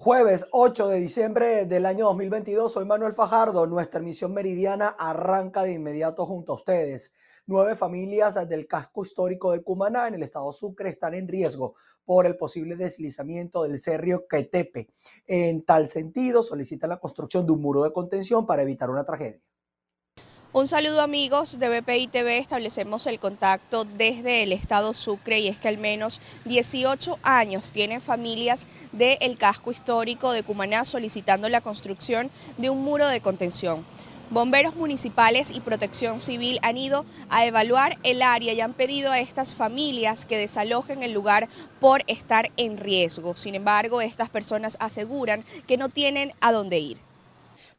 Jueves 8 de diciembre del año 2022, soy Manuel Fajardo. Nuestra misión meridiana arranca de inmediato junto a ustedes. Nueve familias del casco histórico de Cumaná en el estado Sucre están en riesgo por el posible deslizamiento del cerrio Quetepe. En tal sentido, solicitan la construcción de un muro de contención para evitar una tragedia. Un saludo amigos de BPI TV, establecemos el contacto desde el estado Sucre y es que al menos 18 años tienen familias del casco histórico de Cumaná solicitando la construcción de un muro de contención. Bomberos municipales y protección civil han ido a evaluar el área y han pedido a estas familias que desalojen el lugar por estar en riesgo. Sin embargo, estas personas aseguran que no tienen a dónde ir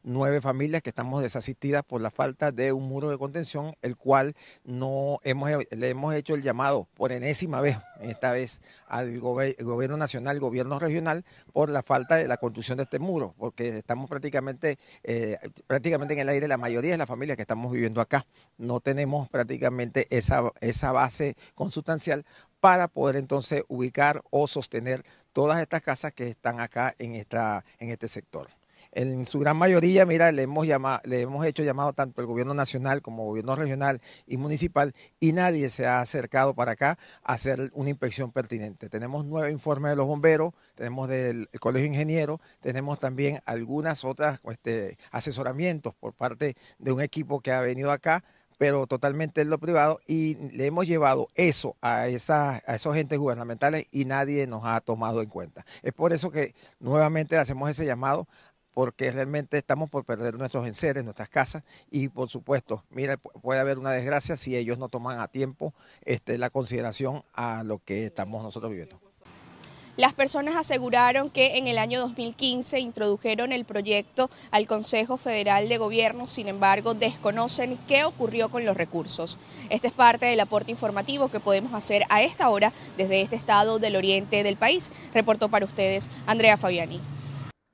nueve familias que estamos desasistidas por la falta de un muro de contención, el cual no hemos, le hemos hecho el llamado por enésima vez, esta vez al gobierno nacional, gobierno regional, por la falta de la construcción de este muro, porque estamos prácticamente, eh, prácticamente en el aire la mayoría de las familias que estamos viviendo acá. No tenemos prácticamente esa, esa base consustancial para poder entonces ubicar o sostener todas estas casas que están acá en, esta, en este sector. En su gran mayoría, mira, le hemos, llamado, le hemos hecho llamado tanto el gobierno nacional como el gobierno regional y municipal y nadie se ha acercado para acá a hacer una inspección pertinente. Tenemos nueve informes de los bomberos, tenemos del Colegio de Ingenieros, tenemos también algunas otras este, asesoramientos por parte de un equipo que ha venido acá pero totalmente en lo privado y le hemos llevado eso a, esa, a esos agentes gubernamentales y nadie nos ha tomado en cuenta. Es por eso que nuevamente hacemos ese llamado porque realmente estamos por perder nuestros enseres, nuestras casas y por supuesto, mira, puede haber una desgracia si ellos no toman a tiempo este, la consideración a lo que estamos nosotros viviendo. Las personas aseguraron que en el año 2015 introdujeron el proyecto al Consejo Federal de Gobierno, sin embargo desconocen qué ocurrió con los recursos. Este es parte del aporte informativo que podemos hacer a esta hora desde este estado del oriente del país. Reportó para ustedes Andrea Fabiani.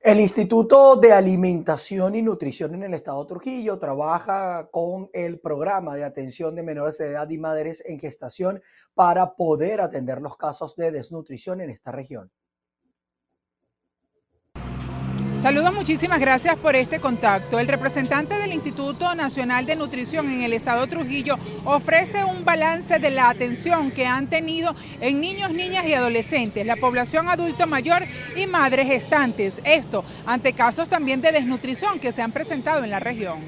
El Instituto de Alimentación y Nutrición en el Estado Trujillo trabaja con el programa de atención de menores de edad y madres en gestación para poder atender los casos de desnutrición en esta región. Saludos, muchísimas gracias por este contacto. El representante del Instituto Nacional de Nutrición en el Estado Trujillo ofrece un balance de la atención que han tenido en niños, niñas y adolescentes, la población adulto mayor y madres gestantes. Esto ante casos también de desnutrición que se han presentado en la región.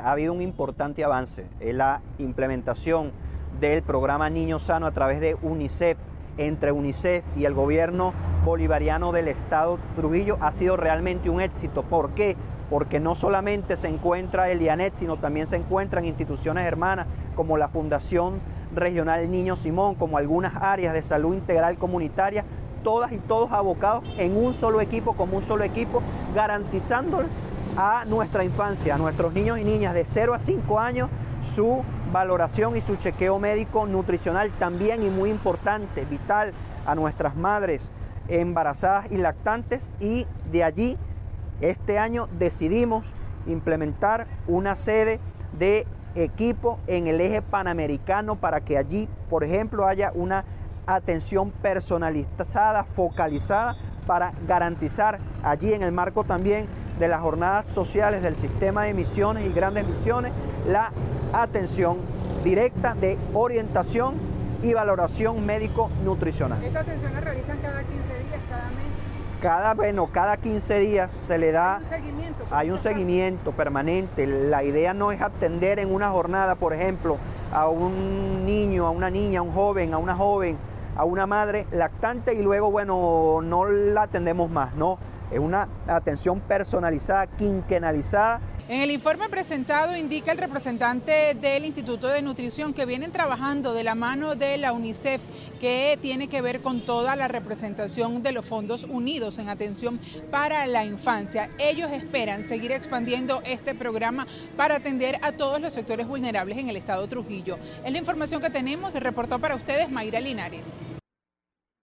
Ha habido un importante avance en la implementación del programa Niño Sano a través de UNICEF entre UNICEF y el gobierno bolivariano del estado Trujillo ha sido realmente un éxito. ¿Por qué? Porque no solamente se encuentra el IANET, sino también se encuentran instituciones hermanas como la Fundación Regional Niño Simón, como algunas áreas de salud integral comunitaria, todas y todos abocados en un solo equipo, como un solo equipo, garantizando a nuestra infancia, a nuestros niños y niñas de 0 a 5 años, su valoración y su chequeo médico nutricional también y muy importante, vital a nuestras madres embarazadas y lactantes. Y de allí este año decidimos implementar una sede de equipo en el eje panamericano para que allí, por ejemplo, haya una atención personalizada, focalizada para garantizar allí en el marco también de las jornadas sociales del sistema de misiones y grandes misiones la atención directa de orientación y valoración médico-nutricional. ¿Esta atención la realizan cada 15 días, cada mes? Cada, bueno, cada 15 días se le da... ¿Hay un seguimiento? Hay un seguimiento permanente. La idea no es atender en una jornada, por ejemplo, a un niño, a una niña, a un joven, a una joven, a una madre lactante y luego, bueno, no la atendemos más, ¿no? Es una atención personalizada, quinquenalizada. En el informe presentado indica el representante del Instituto de Nutrición que vienen trabajando de la mano de la UNICEF, que tiene que ver con toda la representación de los fondos unidos en atención para la infancia. Ellos esperan seguir expandiendo este programa para atender a todos los sectores vulnerables en el estado Trujillo. Es la información que tenemos, reportó para ustedes Mayra Linares.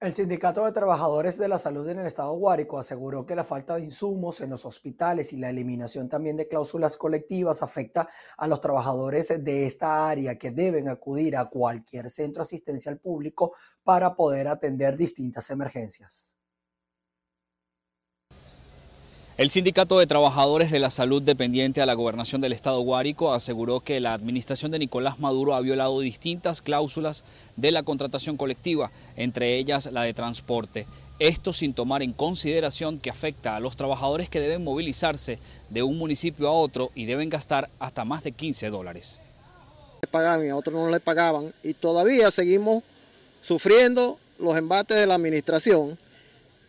El Sindicato de Trabajadores de la Salud en el Estado Guárico aseguró que la falta de insumos en los hospitales y la eliminación también de cláusulas colectivas afecta a los trabajadores de esta área que deben acudir a cualquier centro asistencial público para poder atender distintas emergencias. El Sindicato de Trabajadores de la Salud dependiente a la gobernación del estado Guárico aseguró que la administración de Nicolás Maduro ha violado distintas cláusulas de la contratación colectiva, entre ellas la de transporte. Esto sin tomar en consideración que afecta a los trabajadores que deben movilizarse de un municipio a otro y deben gastar hasta más de 15 dólares. Pagaban y a otros no le pagaban y todavía seguimos sufriendo los embates de la administración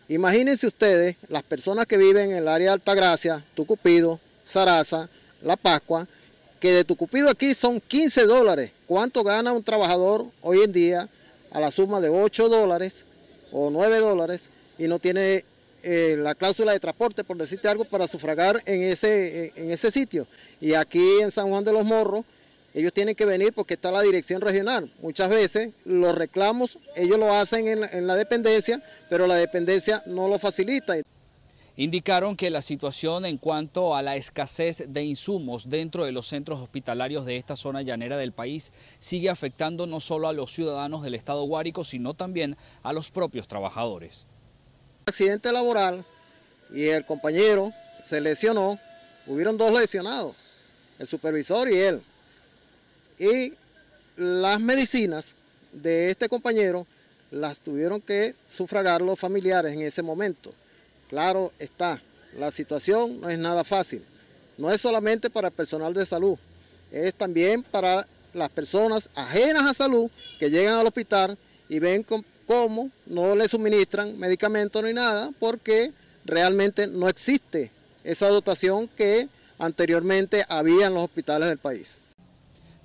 Imagínense ustedes las personas que viven en el área de Altagracia, Tucupido, Zaraza, La Pascua, que de Tucupido aquí son 15 dólares. ¿Cuánto gana un trabajador hoy en día a la suma de 8 dólares o 9 dólares y no tiene eh, la cláusula de transporte, por decirte algo, para sufragar en ese, en ese sitio? Y aquí en San Juan de los Morros, ellos tienen que venir porque está la dirección regional. Muchas veces los reclamos, ellos lo hacen en, la dependencia, pero la dependencia no lo facilita. Indicaron que la situación en cuanto a la escasez de insumos dentro de los centros hospitalarios de esta zona llanera del país sigue afectando no solo a los ciudadanos del estado Guárico, sino también a los propios trabajadores. Accidente laboral y el compañero se lesionó, hubieron dos lesionados, el supervisor y él y las medicinas de este compañero las tuvieron que sufragar los familiares en ese momento. Claro está, la situación no es nada fácil. No es solamente para el personal de salud, es también para las personas ajenas a salud que llegan al hospital y ven cómo no le suministran medicamentos ni nada porque realmente no existe esa dotación que anteriormente había en los hospitales del país.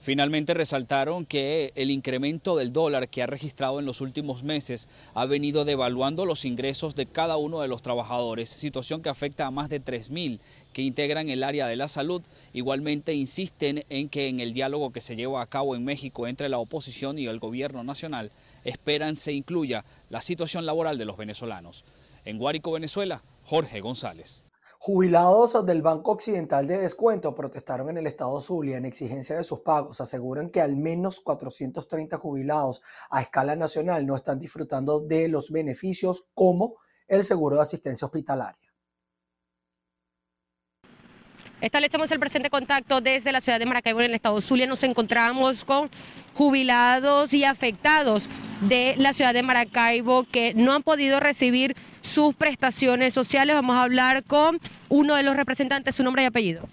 Finalmente resaltaron que el incremento del dólar que ha registrado en los últimos meses ha venido devaluando los ingresos de cada uno de los trabajadores, situación que afecta a más de 3.000 que integran el área de la salud. Igualmente insisten en que en el diálogo que se lleva a cabo en México entre la oposición y el gobierno nacional esperan se incluya la situación laboral de los venezolanos. En Guárico, Venezuela, Jorge González. Jubilados del Banco Occidental de Descuento protestaron en el estado Zulia en exigencia de sus pagos. Aseguran que al menos 430 jubilados a escala nacional no están disfrutando de los beneficios como el seguro de asistencia hospitalaria. Establecemos el presente contacto desde la ciudad de Maracaibo en el estado Zulia. Nos encontramos con jubilados y afectados de la ciudad de Maracaibo que no han podido recibir sus prestaciones sociales. Vamos a hablar con uno de los representantes, su nombre y apellido.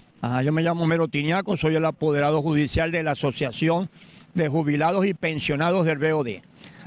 yo me llamo Mero Tiniaco, soy el apoderado judicial de la Asociación de Jubilados y Pensionados del BOD.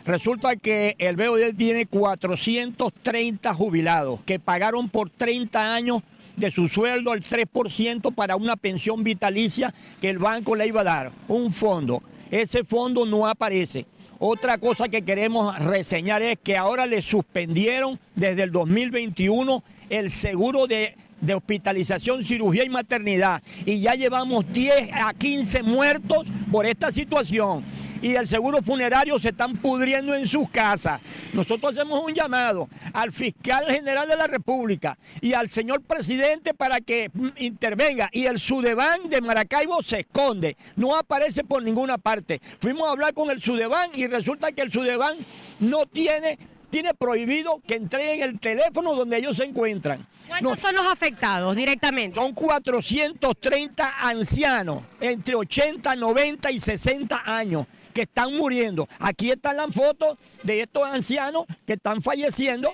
Resulta que el BOD tiene 430 jubilados que pagaron por 30 años de su sueldo el 3% para una pensión vitalicia que el banco le iba a dar, un fondo. Ese fondo no aparece. Otra cosa que queremos reseñar es que ahora le suspendieron desde el 2021 el seguro de, hospitalización, cirugía y maternidad. Y ya llevamos 10 a 15 muertos por esta situación y el seguro funerario se están pudriendo en sus casas. Nosotros hacemos un llamado al fiscal general de la República y al señor presidente para que mm, intervenga. Y el Sudeban de Maracaibo se esconde, no aparece por ninguna parte. Fuimos a hablar con el Sudeban y resulta que el Sudeban no tiene tiene prohibido que entreguen el teléfono donde ellos se encuentran. ¿Cuántos son los afectados directamente? Son 430 ancianos, entre 80, 90 y 60 años que están muriendo. Aquí están las fotos de estos ancianos que están falleciendo,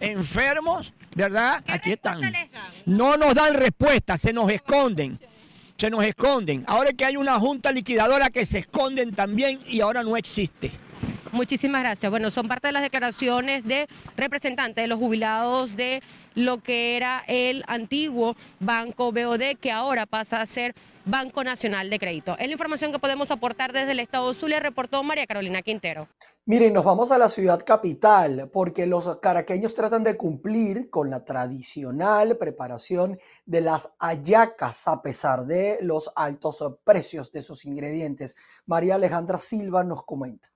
enfermos, ¿verdad? Aquí están. No nos dan respuesta, se nos esconden. Se nos esconden. Ahora que hay una junta liquidadora que se esconden también y ahora no existe. Muchísimas gracias. Bueno, son parte de las declaraciones de representantes de los jubilados de lo que era el antiguo Banco BOD, que ahora pasa a ser Banco Nacional de Crédito. Es la información que podemos aportar desde el Estado Zulia, reportó María Carolina Quintero. Miren, nos vamos a la ciudad capital porque los caraqueños tratan de cumplir con la tradicional preparación de las ayacas a pesar de los altos precios de sus ingredientes. María Alejandra Silva nos comenta.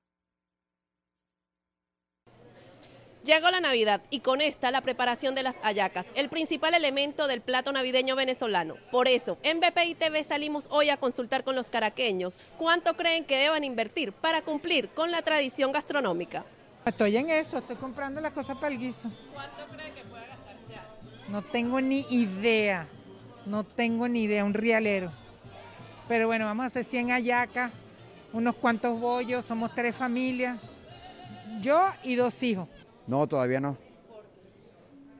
Llegó la Navidad y con esta la preparación de las ayacas, el principal elemento del plato navideño venezolano. Por eso, en BPI TV salimos hoy a consultar con los caraqueños cuánto creen que deban invertir para cumplir con la tradición gastronómica. Estoy en eso, estoy comprando las cosas para el guiso. ¿Cuánto creen que pueda gastar ya? No tengo ni idea. No tengo ni idea, un rialero. Pero bueno, vamos a hacer 100 ayacas, unos cuantos bollos, somos tres familias. Yo y dos hijos. No, todavía no.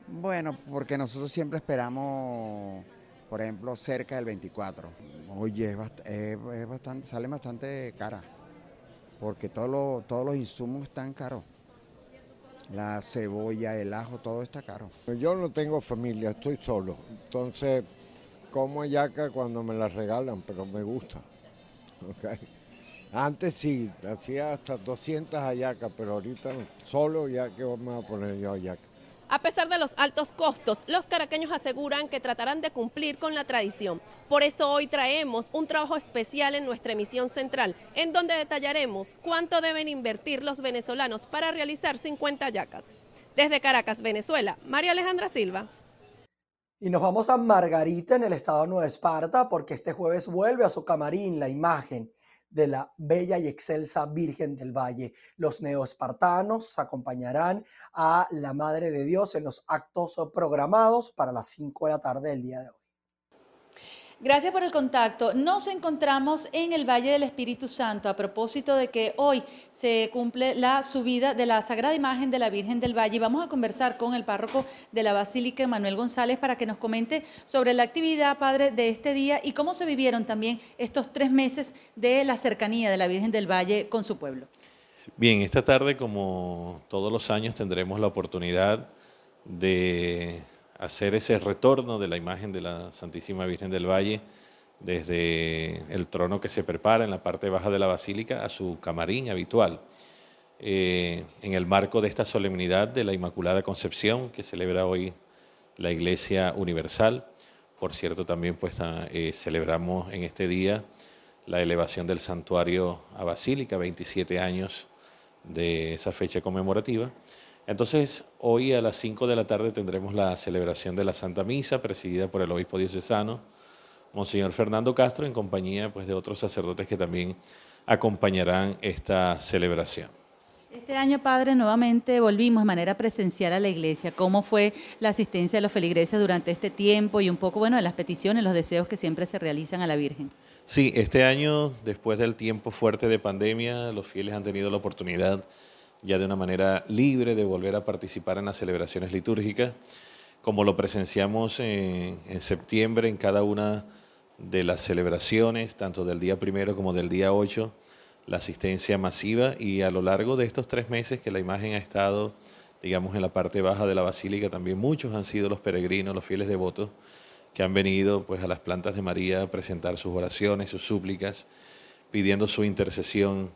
Bueno, porque nosotros siempre esperamos, por ejemplo, cerca del 24. Oye, es, bastante, sale bastante cara, porque todos los insumos están caros. La cebolla, el ajo, todo está caro. Yo no tengo familia, estoy solo. Entonces, como ayaca cuando me la regalan, pero me gusta. Antes sí, hacía hasta 200 ayacas, pero ahorita solo ya que vamos a poner yo ayaca. A pesar de los altos costos, los caraqueños aseguran que tratarán de cumplir con la tradición. Por eso hoy traemos un trabajo especial en nuestra emisión central, en donde detallaremos cuánto deben invertir los venezolanos para realizar 50 yacas. Desde Caracas, Venezuela, María Alejandra Silva. Y nos vamos a Margarita en el estado de Nueva Esparta porque este jueves vuelve a su camarín la imagen de la bella y excelsa Virgen del Valle. Los neoespartanos acompañarán a la Madre de Dios en los actos programados para las 5 de la tarde del día de hoy. Gracias por el contacto. Nos encontramos en el Valle del Espíritu Santo a propósito de que hoy se cumple la subida de la Sagrada Imagen de la Virgen del Valle vamos a conversar con el párroco de la Basílica, Manuel González, para que nos comente sobre la actividad, padre, de este día y cómo se vivieron también estos tres meses de la cercanía de la Virgen del Valle con su pueblo. Bien, esta tarde, como todos los años, tendremos la oportunidad de hacer ese retorno de la imagen de la Santísima Virgen del Valle desde el trono que se prepara en la parte baja de la basílica a su camarín habitual. Eh, en el marco de esta solemnidad de la Inmaculada Concepción que celebra hoy la Iglesia Universal, por cierto también pues ah, eh, celebramos en este día la elevación del santuario a Basílica, 27 años de esa fecha conmemorativa. Entonces, hoy a las 5 de la tarde tendremos la celebración de la Santa Misa, presidida por el obispo diocesano, Monseñor Fernando Castro, en compañía pues, de otros sacerdotes que también acompañarán esta celebración. Este año, Padre, nuevamente volvimos de manera presencial a la iglesia. ¿Cómo fue la asistencia de los feligreses durante este tiempo y un poco, bueno, de las peticiones, los deseos que siempre se realizan a la Virgen? Sí, este año, después del tiempo fuerte de pandemia, los fieles han tenido la oportunidad ya de una manera libre de volver a participar en las celebraciones litúrgicas, como lo presenciamos en, septiembre en cada una de las celebraciones, tanto del día primero como del día 8, la asistencia masiva y a lo largo de estos tres meses que la imagen ha estado, digamos, en la parte baja de la basílica, también muchos han sido los peregrinos, los fieles devotos que han venido pues a las plantas de María a presentar sus oraciones, sus súplicas, pidiendo su intercesión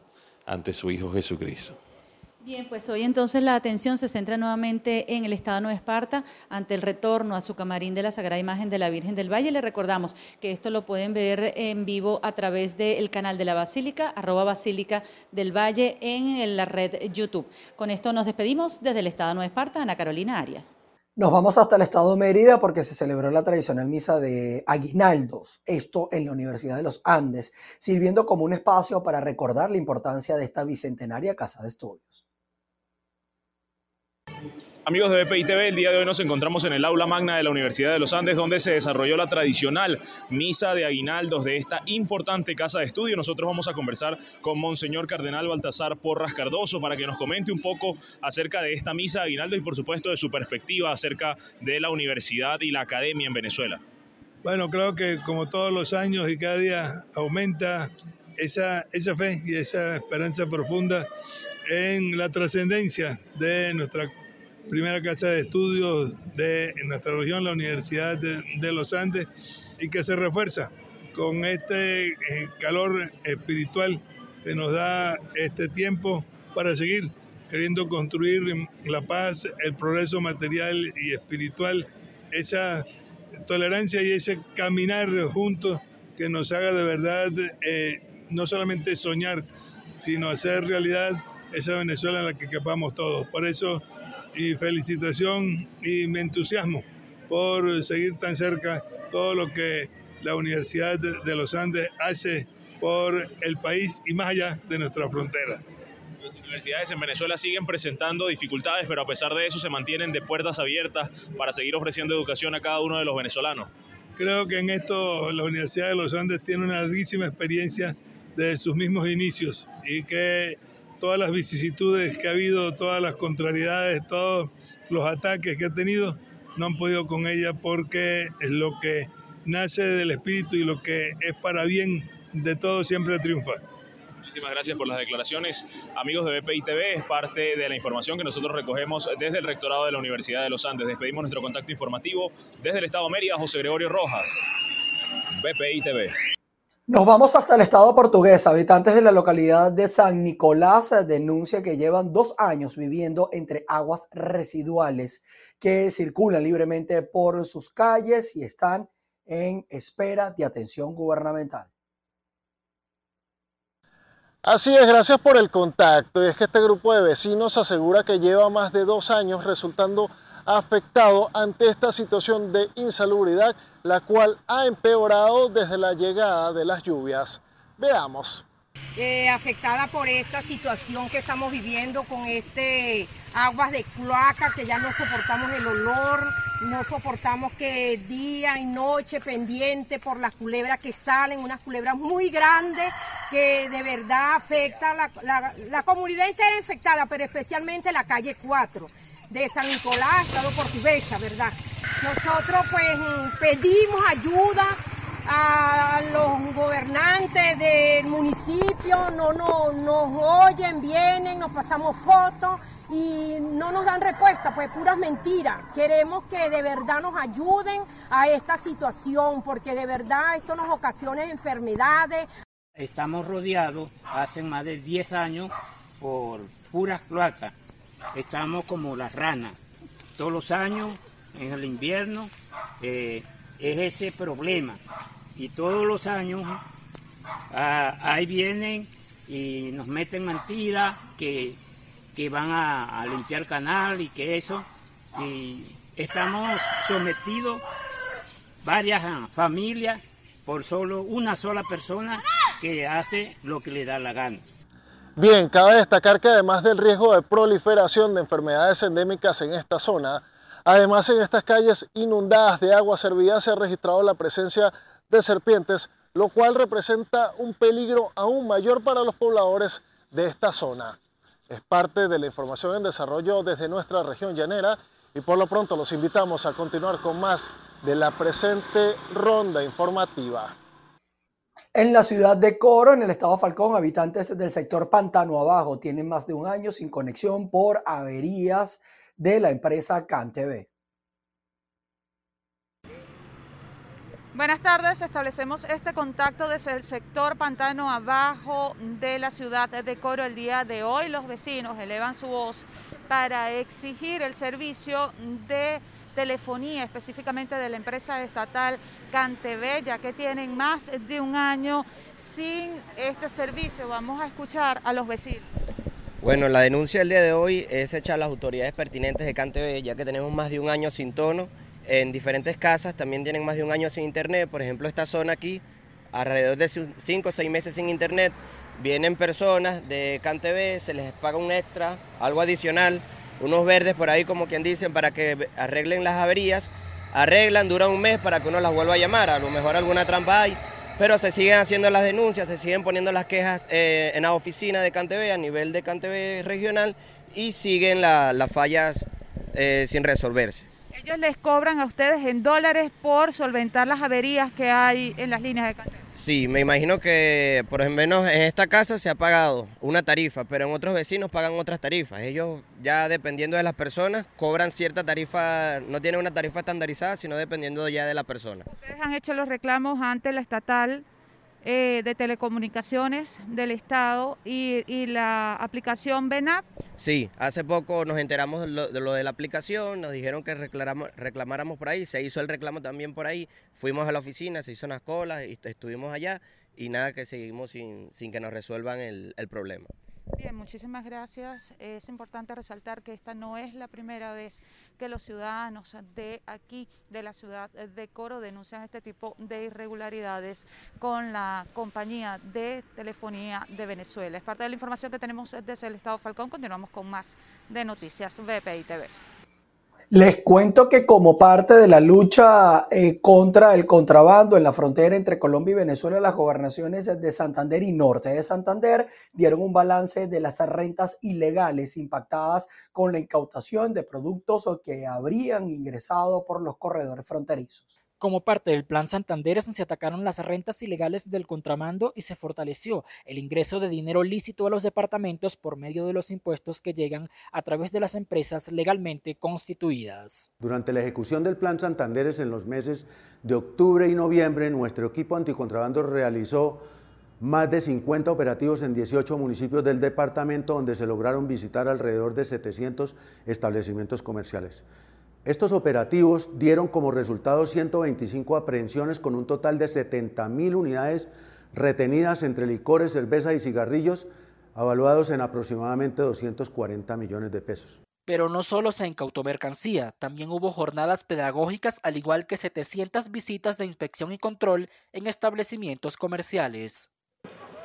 ante su Hijo Jesucristo. Bien, pues hoy entonces la atención se centra nuevamente en el Estado de Nueva Esparta ante el retorno a su camarín de la Sagrada Imagen de la Virgen del Valle. Le recordamos que esto lo pueden ver en vivo a través del canal de la Basílica, arroba Basílica del Valle en la red YouTube. Con esto nos despedimos desde el Estado de Nueva Esparta, Ana Carolina Arias. Nos vamos hasta el estado de Mérida porque se celebró la tradicional misa de aguinaldos, esto en la Universidad de los Andes, sirviendo como un espacio para recordar la importancia de esta bicentenaria casa de estudios. Amigos de BPI TV, el día de hoy nos encontramos en el aula magna de la Universidad de los Andes, donde se desarrolló la tradicional misa de aguinaldos de esta importante casa de estudio. Nosotros vamos a conversar con Monseñor Cardenal Baltasar Porras Cardoso para que nos comente un poco acerca de esta misa de aguinaldo y por supuesto de su perspectiva acerca de la universidad y la academia en Venezuela. Bueno, creo que como todos los años y cada día aumenta esa, esa fe y esa esperanza profunda en la trascendencia de nuestra primera casa de estudios de nuestra región, la Universidad de, los Andes, y que se refuerza con este eh, calor espiritual que nos da este tiempo para seguir queriendo construir la paz, el progreso material y espiritual, esa tolerancia y ese caminar juntos que nos haga de verdad eh, no solamente soñar, sino hacer realidad esa Venezuela en la que quepamos todos. Por eso y felicitación y me entusiasmo por seguir tan cerca todo lo que la Universidad de los Andes hace por el país y más allá de nuestra frontera. Las universidades en Venezuela siguen presentando dificultades, pero a pesar de eso se mantienen de puertas abiertas para seguir ofreciendo educación a cada uno de los venezolanos. Creo que en esto la Universidad de los Andes tiene una larguísima experiencia desde sus mismos inicios y que todas las vicisitudes que ha habido, todas las contrariedades, todos los ataques que ha tenido, no han podido con ella porque es lo que nace del espíritu y lo que es para bien de todos siempre triunfa. Muchísimas gracias por las declaraciones. Amigos de BPI TV, es parte de la información que nosotros recogemos desde el rectorado de la Universidad de los Andes. Despedimos nuestro contacto informativo desde el Estado de Mérida, José Gregorio Rojas. BPI TV. Nos vamos hasta el estado portugués. Habitantes de la localidad de San Nicolás denuncian que llevan dos años viviendo entre aguas residuales que circulan libremente por sus calles y están en espera de atención gubernamental. Así es, gracias por el contacto. Y es que este grupo de vecinos asegura que lleva más de dos años resultando afectado ante esta situación de insalubridad, la cual ha empeorado desde la llegada de las lluvias. Veamos. Eh, afectada por esta situación que estamos viviendo con este aguas de cloaca que ya no soportamos el olor, no soportamos que día y noche pendiente por las culebras que salen, unas culebras muy grandes que de verdad afecta la, la, la comunidad entera infectada, pero especialmente la calle 4 de San Nicolás, Estado Portuguesa, ¿verdad? Nosotros pues pedimos ayuda a los gobernantes del municipio, no, no nos oyen, vienen, nos pasamos fotos y no nos dan respuesta, pues puras mentiras. Queremos que de verdad nos ayuden a esta situación, porque de verdad esto nos ocasiona enfermedades. Estamos rodeados hace más de 10 años por puras cloacas. Estamos como las ranas. Todos los años, en el invierno, eh, es ese problema. Y todos los años ah, ahí vienen y nos meten mentiras que, que van a, a limpiar canal y que eso. Y estamos sometidos varias familias por solo una sola persona que hace lo que le da la gana. Bien, cabe destacar que además del riesgo de proliferación de enfermedades endémicas en esta zona, además en estas calles inundadas de agua servida se ha registrado la presencia de serpientes, lo cual representa un peligro aún mayor para los pobladores de esta zona. Es parte de la información en desarrollo desde nuestra región llanera y por lo pronto los invitamos a continuar con más de la presente ronda informativa. En la ciudad de Coro, en el estado Falcón, habitantes del sector Pantano Abajo tienen más de un año sin conexión por averías de la empresa CanTV. Buenas tardes, establecemos este contacto desde el sector Pantano Abajo de la ciudad de Coro el día de hoy. Los vecinos elevan su voz para exigir el servicio de telefonía, específicamente de la empresa estatal CanTV, ya que tienen más de un año sin este servicio. Vamos a escuchar a los vecinos. Bueno, la denuncia del día de hoy es hecha a las autoridades pertinentes de CanTV, ya que tenemos más de un año sin tono. En diferentes casas también tienen más de un año sin internet. Por ejemplo, esta zona aquí, alrededor de cinco o seis meses sin internet. Vienen personas de CanTV, se les paga un extra, algo adicional unos verdes por ahí como quien dicen para que arreglen las averías, arreglan, duran un mes para que uno las vuelva a llamar, a lo mejor alguna trampa hay, pero se siguen haciendo las denuncias, se siguen poniendo las quejas eh, en la oficina de CanTV a nivel de CanTV regional y siguen las fallas eh, sin resolverse. Ellos les cobran a ustedes en dólares por solventar las averías que hay en las líneas de CanTV. Sí, me imagino que por lo menos en esta casa se ha pagado una tarifa, pero en otros vecinos pagan otras tarifas. Ellos ya dependiendo de las personas cobran cierta tarifa, no tienen una tarifa estandarizada, sino dependiendo ya de la persona. Ustedes han hecho los reclamos ante la estatal eh, de telecomunicaciones del Estado y, y la aplicación BENAP. Sí, hace poco nos enteramos de lo, de lo, de la aplicación, nos dijeron que reclamáramos, por ahí, se hizo el reclamo también por ahí, fuimos a la oficina, se hizo unas colas, y estuvimos allá y nada que seguimos sin, sin que nos resuelvan el, el problema. Bien, muchísimas gracias. Es importante resaltar que esta no es la primera vez que los ciudadanos de aquí, de la ciudad de Coro, denuncian este tipo de irregularidades con la compañía de telefonía de Venezuela. Es parte de la información que tenemos desde el Estado Falcón. Continuamos con más de Noticias VPI TV. Les cuento que como parte de la lucha eh, contra el contrabando en la frontera entre Colombia y Venezuela, las gobernaciones de Santander y Norte de Santander dieron un balance de las rentas ilegales impactadas con la incautación de productos que habrían ingresado por los corredores fronterizos. Como parte del Plan Santander se atacaron las rentas ilegales del contramando y se fortaleció el ingreso de dinero lícito a los departamentos por medio de los impuestos que llegan a través de las empresas legalmente constituidas. Durante la ejecución del Plan Santander en los meses de octubre y noviembre, nuestro equipo anticontrabando realizó más de 50 operativos en 18 municipios del departamento donde se lograron visitar alrededor de 700 establecimientos comerciales. Estos operativos dieron como resultado 125 aprehensiones con un total de 70 mil unidades retenidas entre licores, cerveza y cigarrillos, avaluados en aproximadamente 240 millones de pesos. Pero no solo se incautó mercancía, también hubo jornadas pedagógicas al igual que 700 visitas de inspección y control en establecimientos comerciales.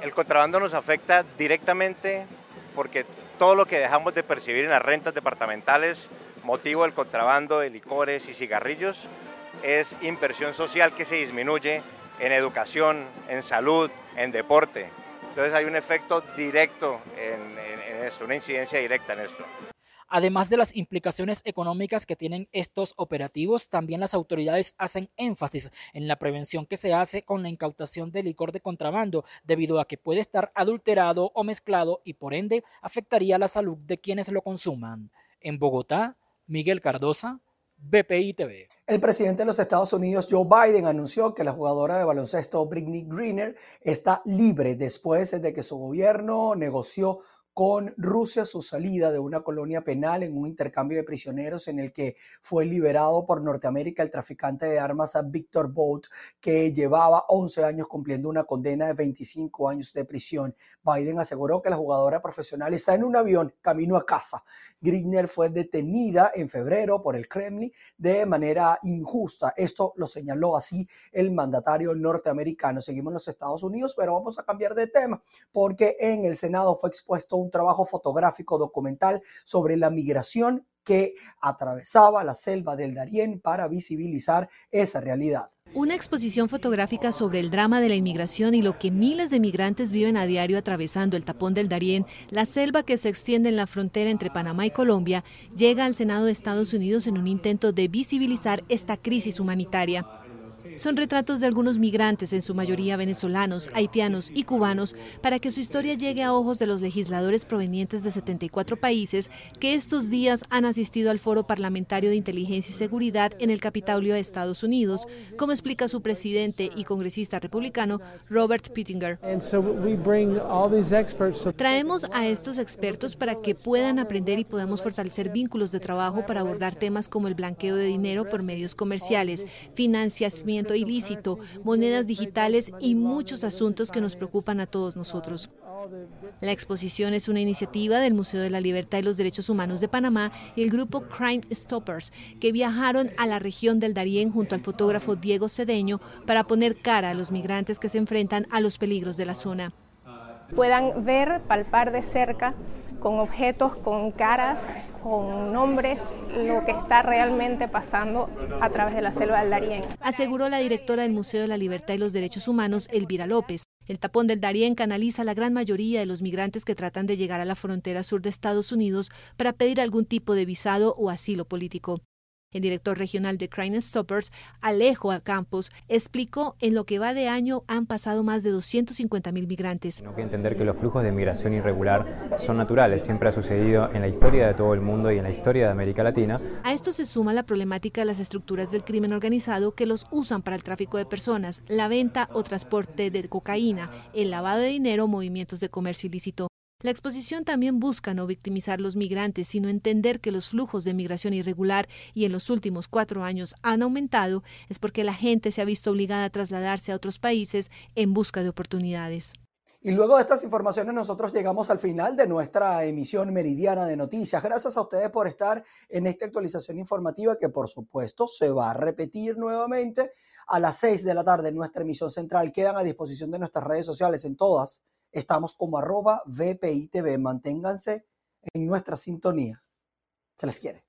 El contrabando nos afecta directamente porque todo lo que dejamos de percibir en las rentas departamentales motivo del contrabando de licores y cigarrillos es inversión social que se disminuye en educación, en salud, en deporte. Entonces hay un efecto directo en, esto, una incidencia directa en esto. Además de las implicaciones económicas que tienen estos operativos, también las autoridades hacen énfasis en la prevención que se hace con la incautación de licor de contrabando, debido a que puede estar adulterado o mezclado y por ende afectaría la salud de quienes lo consuman. En Bogotá, Miguel Cardosa, BPI TV. El presidente de los Estados Unidos, Joe Biden, anunció que la jugadora de baloncesto Britney Greener está libre después de que su gobierno negoció con Rusia su salida de una colonia penal en un intercambio de prisioneros en el que fue liberado por Norteamérica el traficante de armas Victor Bout, que llevaba 11 años cumpliendo una condena de 25 años de prisión. Biden aseguró que la jugadora profesional está en un avión camino a casa. Grigner fue detenida en febrero por el Kremlin de manera injusta. Esto lo señaló así el mandatario norteamericano. Seguimos en los Estados Unidos, pero vamos a cambiar de tema porque en el Senado fue expuesto un trabajo fotográfico documental sobre la migración que atravesaba la selva del Darién para visibilizar esa realidad. Una exposición fotográfica sobre el drama de la inmigración y lo que miles de migrantes viven a diario atravesando el tapón del Darién, la selva que se extiende en la frontera entre Panamá y Colombia, llega al Senado de Estados Unidos en un intento de visibilizar esta crisis humanitaria. Son retratos de algunos migrantes, en su mayoría venezolanos, haitianos y cubanos, para que su historia llegue a ojos de los legisladores provenientes de 74 países que estos días han asistido al Foro Parlamentario de Inteligencia y Seguridad en el Capitolio de Estados Unidos, como explica su presidente y congresista republicano Robert Pittinger. Traemos a estos expertos para que puedan aprender y podamos fortalecer vínculos de trabajo para abordar temas como el blanqueo de dinero por medios comerciales, financiamiento ilícito, monedas digitales y muchos asuntos que nos preocupan a todos nosotros. La exposición es una iniciativa del Museo de la Libertad y los Derechos Humanos de Panamá y el grupo Crime Stoppers, que viajaron a la región del Darién junto al fotógrafo Diego Cedeño para poner cara a los migrantes que se enfrentan a los peligros de la zona. Puedan ver, palpar de cerca con objetos, con caras, con nombres, lo que está realmente pasando a través de la selva del Darién. Aseguró la directora del Museo de la Libertad y los Derechos Humanos, Elvira López. El tapón del Darién canaliza la gran mayoría de los migrantes que tratan de llegar a la frontera sur de Estados Unidos para pedir algún tipo de visado o asilo político. El director regional de Crime Stoppers, Alejo Campos, explicó en lo que va de año han pasado más de 250 mil migrantes. Tengo que entender que los flujos de migración irregular son naturales, siempre ha sucedido en la historia de todo el mundo y en la historia de América Latina. A esto se suma la problemática de las estructuras del crimen organizado que los usan para el tráfico de personas, la venta o transporte de cocaína, el lavado de dinero movimientos de comercio ilícito. La exposición también busca no victimizar los migrantes, sino entender que los flujos de migración irregular y en los últimos cuatro años han aumentado, es porque la gente se ha visto obligada a trasladarse a otros países en busca de oportunidades. Y luego de estas informaciones nosotros llegamos al final de nuestra emisión meridiana de noticias. Gracias a ustedes por estar en esta actualización informativa que por supuesto se va a repetir nuevamente a las 6 de la tarde en nuestra emisión central. Quedan a disposición de nuestras redes sociales en todas. Estamos como arroba VPITV. Manténganse en nuestra sintonía. Se les quiere.